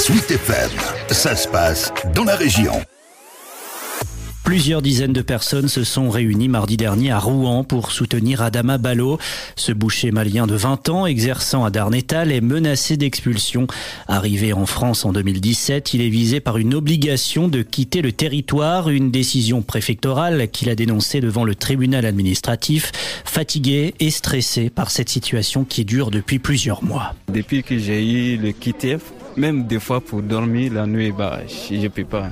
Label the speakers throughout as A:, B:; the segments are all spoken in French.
A: Sweet FM, ça se passe dans la région.
B: Plusieurs dizaines de personnes se sont réunies mardi dernier à Rouen pour soutenir Adama Balo. Ce boucher malien de 20 ans exerçant à Darnétal est menacé d'expulsion. Arrivé en France en 2017, il est visé par une obligation de quitter le territoire, une décision préfectorale qu'il a dénoncée devant le tribunal administratif, fatigué et stressé par cette situation qui dure depuis plusieurs mois.
C: Depuis que j'ai eu le QTF, même des fois pour dormir la nuit, bah, je peux pas.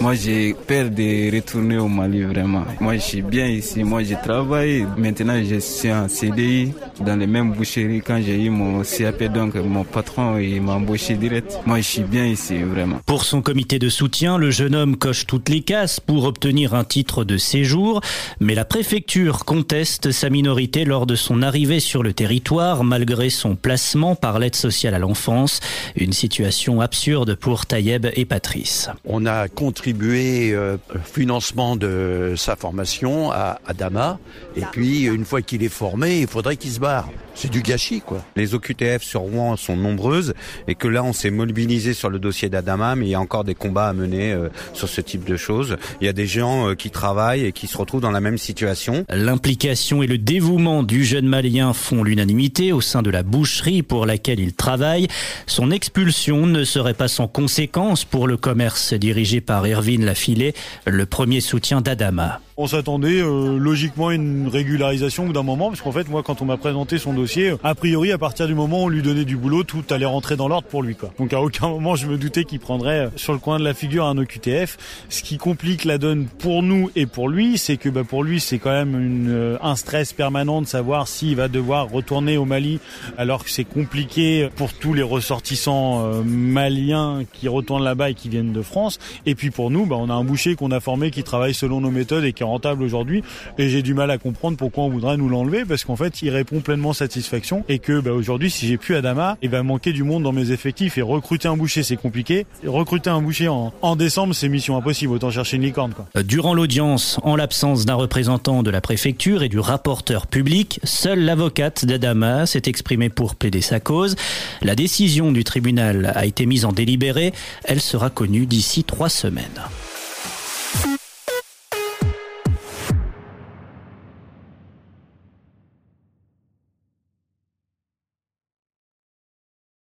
C: Moi, j'ai peur de retourner au Mali, vraiment. Moi, je suis bien ici. Moi, je travaille. Maintenant, je suis en CDI dans les mêmes boucheries. Quand j'ai eu mon CAP, donc mon patron, m'a embauché direct. Moi, je suis bien ici, vraiment.
B: Pour son comité de soutien, le jeune homme coche toutes les cases pour obtenir un titre de séjour. Mais la préfecture conteste sa minorité lors de son arrivée sur le territoire, malgré son placement par l'aide sociale à l'enfance. Une situation absurde pour Tayeb et Patrice.
D: On a contribué euh, au financement de sa formation à, à Dama. Et puis, une fois qu'il est formé, il faudrait qu'il se barre. C'est du gâchis, quoi.
E: Les OQTF sur Rouen sont nombreuses et que là, on s'est mobilisé sur le dossier d'Adama, mais il y a encore des combats à mener euh, sur ce type de choses. Il y a des gens euh, qui travaillent et qui se retrouvent dans la même situation.
B: L'implication et le dévouement du jeune Malien font l'unanimité au sein de la boucherie pour laquelle il travaille. Son expulsion ne serait pas sans conséquence pour le commerce dirigé par Erwin Lafilé, le premier soutien d'Adama.
F: On s'attendait euh, logiquement à une régularisation d'un moment, parce qu'en fait, moi, quand on m'a présenté son dossier, a priori, à partir du moment où on lui donnait du boulot, tout allait rentrer dans l'ordre pour lui. Quoi. Donc à aucun moment, je me doutais qu'il prendrait euh, sur le coin de la figure un OQTF. Ce qui complique la donne pour nous et pour lui, c'est que bah, pour lui, c'est quand même une, euh, un stress permanent de savoir s'il va devoir retourner au Mali, alors que c'est compliqué pour tous les ressortissants euh, maliens qui retournent là-bas et qui viennent de France. Et puis pour nous, bah, on a un boucher qu'on a formé qui travaille selon nos méthodes et qui rentable aujourd'hui et j'ai du mal à comprendre pourquoi on voudrait nous l'enlever parce qu'en fait il répond pleinement satisfaction et que bah, aujourd'hui si j'ai plus Adama il va manquer du monde dans mes effectifs et recruter un boucher c'est compliqué recruter un boucher en, en décembre c'est mission impossible autant chercher une licorne quoi.
B: Durant l'audience, en l'absence d'un représentant de la préfecture et du rapporteur public, seule l'avocate d'Adama s'est exprimée pour plaider sa cause. La décision du tribunal a été mise en délibéré. Elle sera connue d'ici trois semaines.